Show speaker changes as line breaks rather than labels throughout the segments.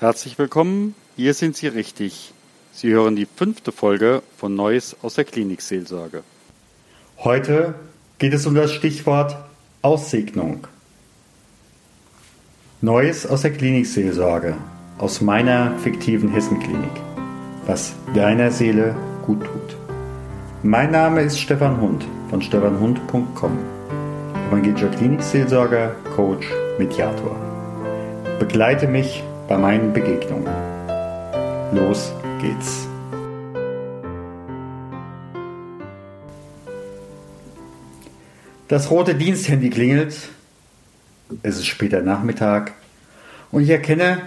Herzlich willkommen, hier sind Sie richtig. Sie hören die fünfte Folge von Neues aus der Klinikseelsorge.
Heute geht es um das Stichwort Aussegnung. Neues aus der Klinikseelsorge, aus meiner fiktiven Hessenklinik, was deiner Seele gut tut. Mein Name ist Stefan Hund von stefanhund.com, evangelischer Klinikseelsorger, Coach, Mediator. Begleite mich bei meinen Begegnungen. Los geht's. Das rote Diensthandy klingelt. Es ist später Nachmittag und ich erkenne,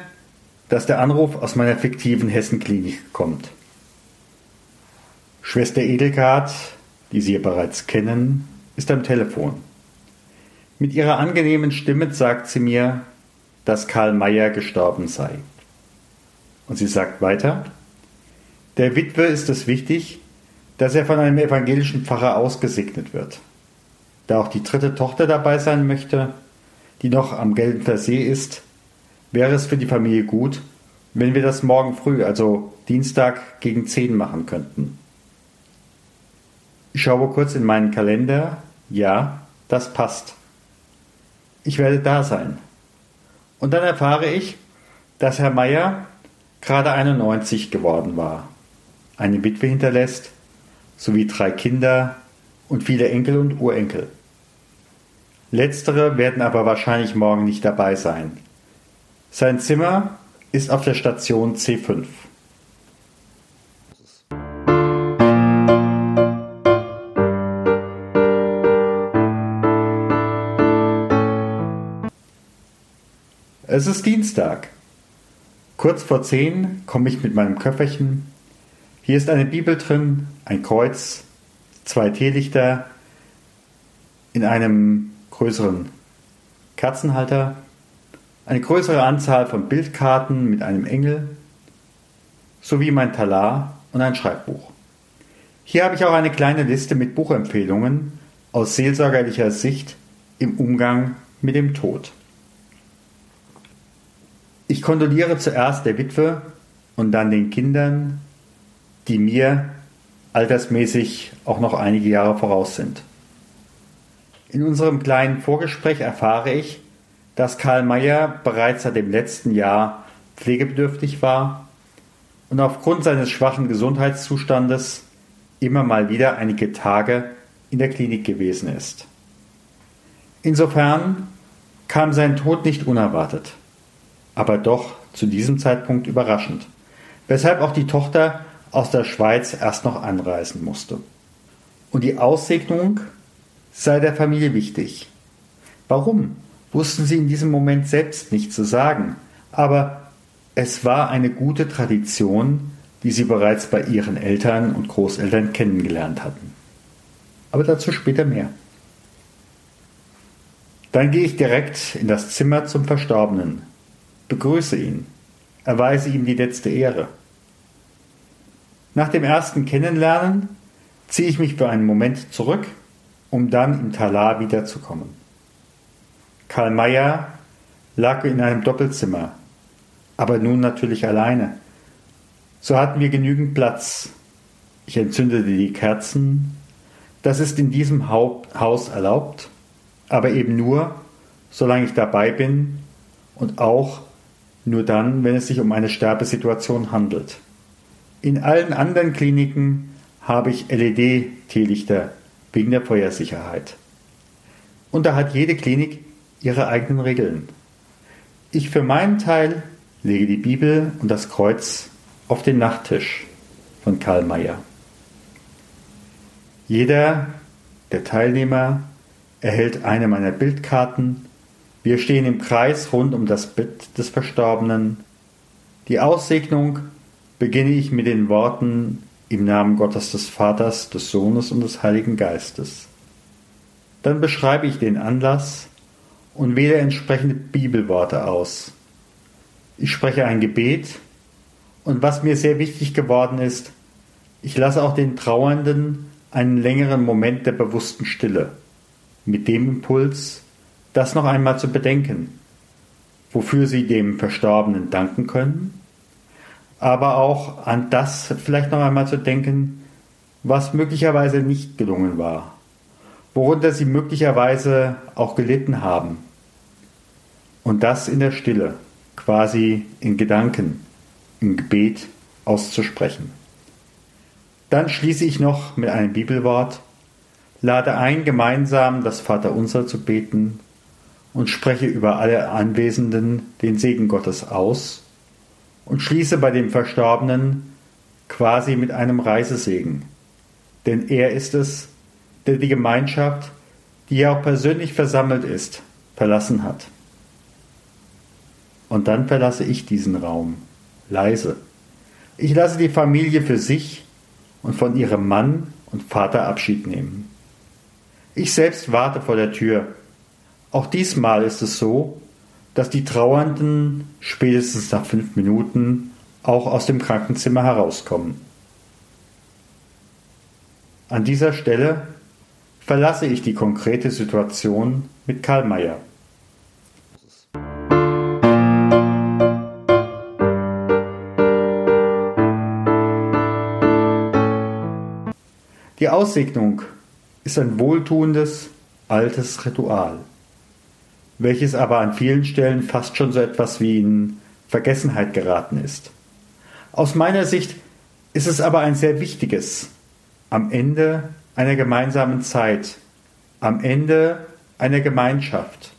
dass der Anruf aus meiner fiktiven Hessenklinik kommt. Schwester Edelgard, die Sie bereits kennen, ist am Telefon. Mit ihrer angenehmen Stimme sagt sie mir, dass Karl Mayer gestorben sei. Und sie sagt weiter, der Witwe ist es wichtig, dass er von einem evangelischen Pfarrer ausgesegnet wird. Da auch die dritte Tochter dabei sein möchte, die noch am Gelder See ist, wäre es für die Familie gut, wenn wir das morgen früh, also Dienstag gegen 10 machen könnten. Ich schaue kurz in meinen Kalender. Ja, das passt. Ich werde da sein. Und dann erfahre ich, dass Herr Meier gerade 91 geworden war, eine Witwe hinterlässt, sowie drei Kinder und viele Enkel und Urenkel. Letztere werden aber wahrscheinlich morgen nicht dabei sein. Sein Zimmer ist auf der Station C5. Es ist Dienstag. Kurz vor zehn komme ich mit meinem Köfferchen. Hier ist eine Bibel drin, ein Kreuz, zwei Teelichter in einem größeren Kerzenhalter, eine größere Anzahl von Bildkarten mit einem Engel, sowie mein Talar und ein Schreibbuch. Hier habe ich auch eine kleine Liste mit Buchempfehlungen aus seelsorgerlicher Sicht im Umgang mit dem Tod. Ich kondoliere zuerst der Witwe und dann den Kindern, die mir altersmäßig auch noch einige Jahre voraus sind. In unserem kleinen Vorgespräch erfahre ich, dass Karl Mayer bereits seit dem letzten Jahr pflegebedürftig war und aufgrund seines schwachen Gesundheitszustandes immer mal wieder einige Tage in der Klinik gewesen ist. Insofern kam sein Tod nicht unerwartet aber doch zu diesem Zeitpunkt überraschend, weshalb auch die Tochter aus der Schweiz erst noch anreisen musste. Und die Aussegnung sei der Familie wichtig. Warum? Wussten sie in diesem Moment selbst nicht zu sagen, aber es war eine gute Tradition, die sie bereits bei ihren Eltern und Großeltern kennengelernt hatten. Aber dazu später mehr. Dann gehe ich direkt in das Zimmer zum Verstorbenen, Begrüße ihn, erweise ihm die letzte Ehre. Nach dem ersten Kennenlernen ziehe ich mich für einen Moment zurück, um dann im Talar wiederzukommen. Karl Mayer lag in einem Doppelzimmer, aber nun natürlich alleine. So hatten wir genügend Platz. Ich entzündete die Kerzen. Das ist in diesem Haus erlaubt, aber eben nur, solange ich dabei bin und auch, nur dann, wenn es sich um eine Sterbesituation handelt. In allen anderen Kliniken habe ich LED-Teelichter wegen der Feuersicherheit. Und da hat jede Klinik ihre eigenen Regeln. Ich für meinen Teil lege die Bibel und das Kreuz auf den Nachttisch von Karl Mayer. Jeder der Teilnehmer erhält eine meiner Bildkarten wir stehen im Kreis rund um das Bett des Verstorbenen. Die Aussegnung beginne ich mit den Worten im Namen Gottes des Vaters, des Sohnes und des Heiligen Geistes. Dann beschreibe ich den Anlass und wähle entsprechende Bibelworte aus. Ich spreche ein Gebet und was mir sehr wichtig geworden ist, ich lasse auch den Trauernden einen längeren Moment der bewussten Stille mit dem Impuls, das noch einmal zu bedenken. wofür sie dem Verstorbenen danken können, aber auch an das vielleicht noch einmal zu denken, was möglicherweise nicht gelungen war, worunter sie möglicherweise auch gelitten haben. Und das in der Stille, quasi in Gedanken, im Gebet auszusprechen. Dann schließe ich noch mit einem Bibelwort, lade ein, gemeinsam das Vaterunser zu beten und spreche über alle Anwesenden den Segen Gottes aus und schließe bei dem Verstorbenen quasi mit einem Reisesegen. Denn er ist es, der die Gemeinschaft, die ja auch persönlich versammelt ist, verlassen hat. Und dann verlasse ich diesen Raum, leise. Ich lasse die Familie für sich und von ihrem Mann und Vater Abschied nehmen. Ich selbst warte vor der Tür. Auch diesmal ist es so, dass die Trauernden spätestens nach fünf Minuten auch aus dem Krankenzimmer herauskommen. An dieser Stelle verlasse ich die konkrete Situation mit Karl Mayer. Die Aussegnung ist ein wohltuendes, altes Ritual, welches aber an vielen Stellen fast schon so etwas wie in Vergessenheit geraten ist. Aus meiner Sicht ist es aber ein sehr wichtiges, am Ende einer gemeinsamen Zeit, am Ende einer Gemeinschaft.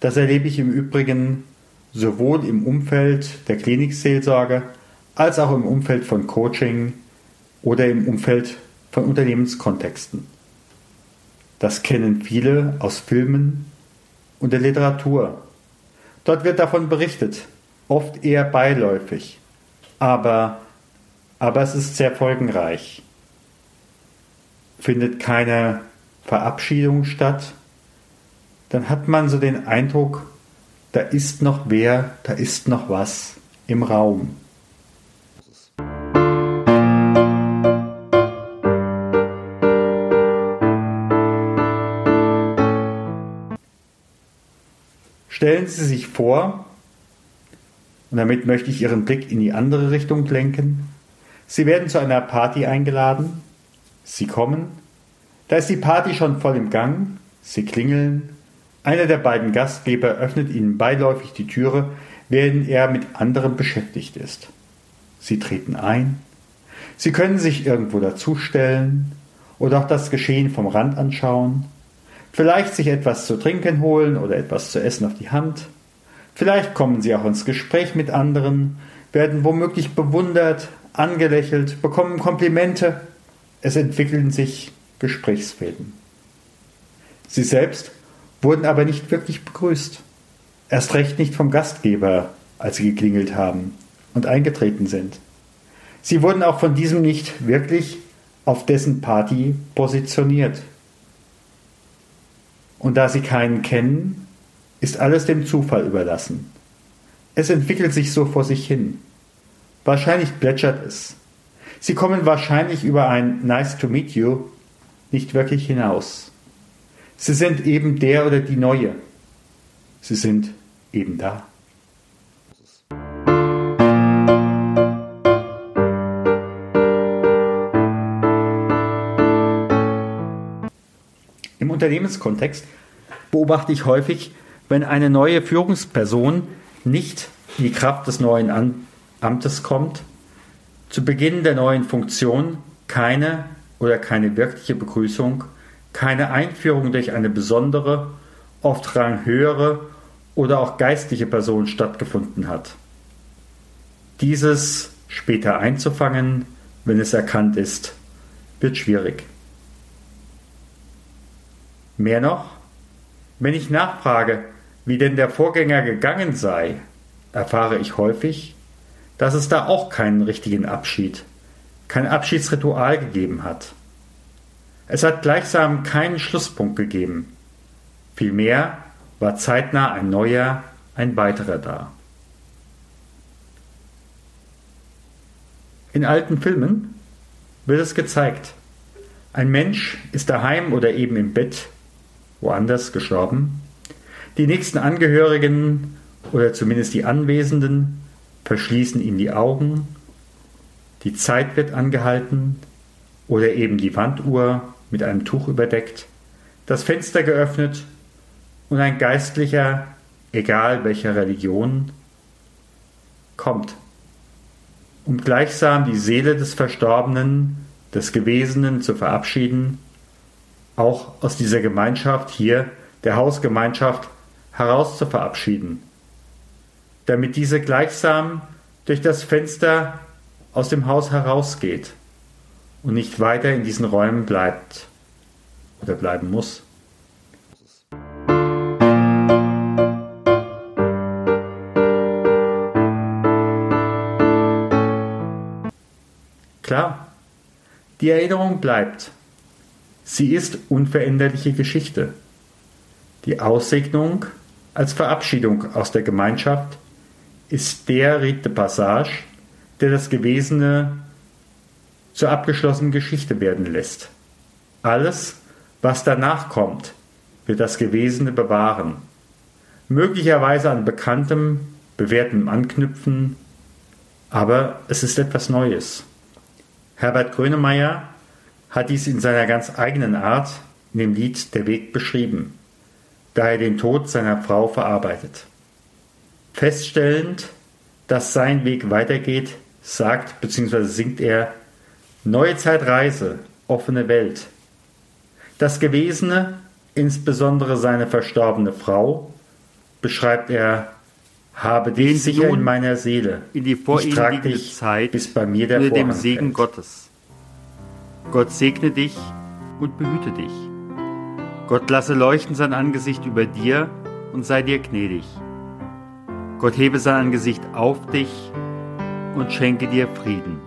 Das erlebe ich im Übrigen sowohl im Umfeld der Klinikseelsorge als auch im Umfeld von Coaching oder im Umfeld von Unternehmenskontexten. Das kennen viele aus Filmen und der Literatur. Dort wird davon berichtet, oft eher beiläufig, aber, aber es ist sehr folgenreich. Findet keine Verabschiedung statt, dann hat man so den Eindruck, da ist noch wer, da ist noch was im Raum. Stellen Sie sich vor, und damit möchte ich Ihren Blick in die andere Richtung lenken, Sie werden zu einer Party eingeladen, Sie kommen, da ist die Party schon voll im Gang, Sie klingeln, einer der beiden Gastgeber öffnet Ihnen beiläufig die Türe, während er mit anderem beschäftigt ist. Sie treten ein, Sie können sich irgendwo dazustellen oder auch das Geschehen vom Rand anschauen, vielleicht sich etwas zu trinken holen oder etwas zu essen auf die Hand. Vielleicht kommen sie auch ins Gespräch mit anderen, werden womöglich bewundert, angelächelt, bekommen Komplimente. Es entwickeln sich Gesprächsfäden. Sie selbst wurden aber nicht wirklich begrüßt. Erst recht nicht vom Gastgeber, als sie geklingelt haben und eingetreten sind. Sie wurden auch von diesem nicht wirklich auf dessen Party positioniert. Und da sie keinen kennen, ist alles dem Zufall überlassen. Es entwickelt sich so vor sich hin. Wahrscheinlich plätschert es. Sie kommen wahrscheinlich über ein Nice to meet you nicht wirklich hinaus. Sie sind eben der oder die Neue. Sie sind eben da. Unternehmenskontext beobachte ich häufig, wenn eine neue Führungsperson nicht in die Kraft des neuen Amtes kommt, zu Beginn der neuen Funktion keine oder keine wirkliche Begrüßung, keine Einführung durch eine besondere, oft ranghöhere oder auch geistliche Person stattgefunden hat. Dieses später einzufangen, wenn es erkannt ist, wird schwierig. Mehr noch, wenn ich nachfrage, wie denn der Vorgänger gegangen sei, erfahre ich häufig, dass es da auch keinen richtigen Abschied, kein Abschiedsritual gegeben hat. Es hat gleichsam keinen Schlusspunkt gegeben. Vielmehr war zeitnah ein neuer, ein weiterer da. In alten Filmen wird es gezeigt. Ein Mensch ist daheim oder eben im Bett woanders gestorben. Die nächsten Angehörigen oder zumindest die Anwesenden verschließen ihm die Augen, die Zeit wird angehalten oder eben die Wanduhr mit einem Tuch überdeckt, das Fenster geöffnet und ein Geistlicher, egal welcher Religion, kommt, um gleichsam die Seele des Verstorbenen, des Gewesenen zu verabschieden, auch aus dieser Gemeinschaft hier, der Hausgemeinschaft, heraus zu verabschieden, damit diese gleichsam durch das Fenster aus dem Haus herausgeht und nicht weiter in diesen Räumen bleibt oder bleiben muss. Klar, die Erinnerung bleibt. Sie ist unveränderliche Geschichte. Die Aussegnung als Verabschiedung aus der Gemeinschaft ist der Rite de Passage, der das Gewesene zur abgeschlossenen Geschichte werden lässt. Alles, was danach kommt, wird das Gewesene bewahren, möglicherweise an bekanntem, bewährtem anknüpfen, aber es ist etwas Neues. Herbert Grönemeyer hat dies in seiner ganz eigenen Art in dem Lied Der Weg beschrieben, da er den Tod seiner Frau verarbeitet. Feststellend, dass sein Weg weitergeht, sagt bzw. singt er Neue Zeitreise, offene Welt. Das Gewesene, insbesondere seine verstorbene Frau, beschreibt er habe dich sicher in meiner Seele.
In die vor ich trag dich, Zeit
bis bei mir der
unter dem Segen fällt. Gottes. Gott segne dich und behüte dich. Gott lasse leuchten sein Angesicht über dir und sei dir gnädig. Gott hebe sein Angesicht auf dich und schenke dir Frieden.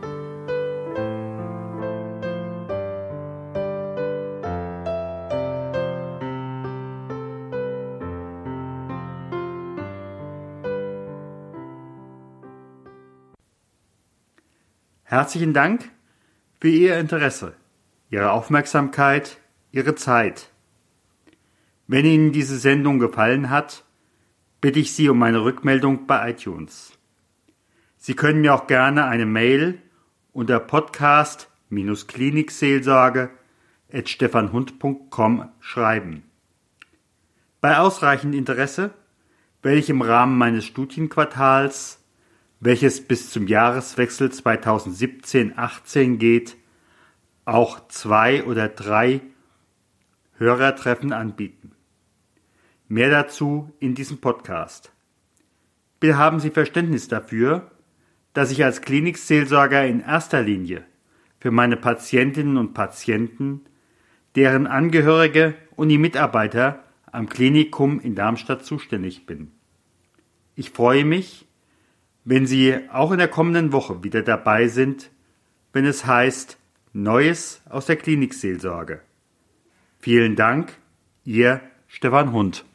Herzlichen Dank für Ihr Interesse, Ihre Aufmerksamkeit, Ihre Zeit. Wenn Ihnen diese Sendung gefallen hat, bitte ich Sie um eine Rückmeldung bei iTunes. Sie können mir auch gerne eine Mail unter podcast-klinikseelsorge at stefanhund.com schreiben. Bei ausreichend Interesse werde ich im Rahmen meines Studienquartals welches bis zum Jahreswechsel 2017-18 geht, auch zwei oder drei Hörertreffen anbieten. Mehr dazu in diesem Podcast. Bitte haben Sie Verständnis dafür, dass ich als Klinikseelsorger in erster Linie für meine Patientinnen und Patienten, deren Angehörige und die Mitarbeiter am Klinikum in Darmstadt zuständig bin. Ich freue mich, wenn Sie auch in der kommenden Woche wieder dabei sind, wenn es heißt Neues aus der Klinikseelsorge. Vielen Dank, Ihr Stefan Hund.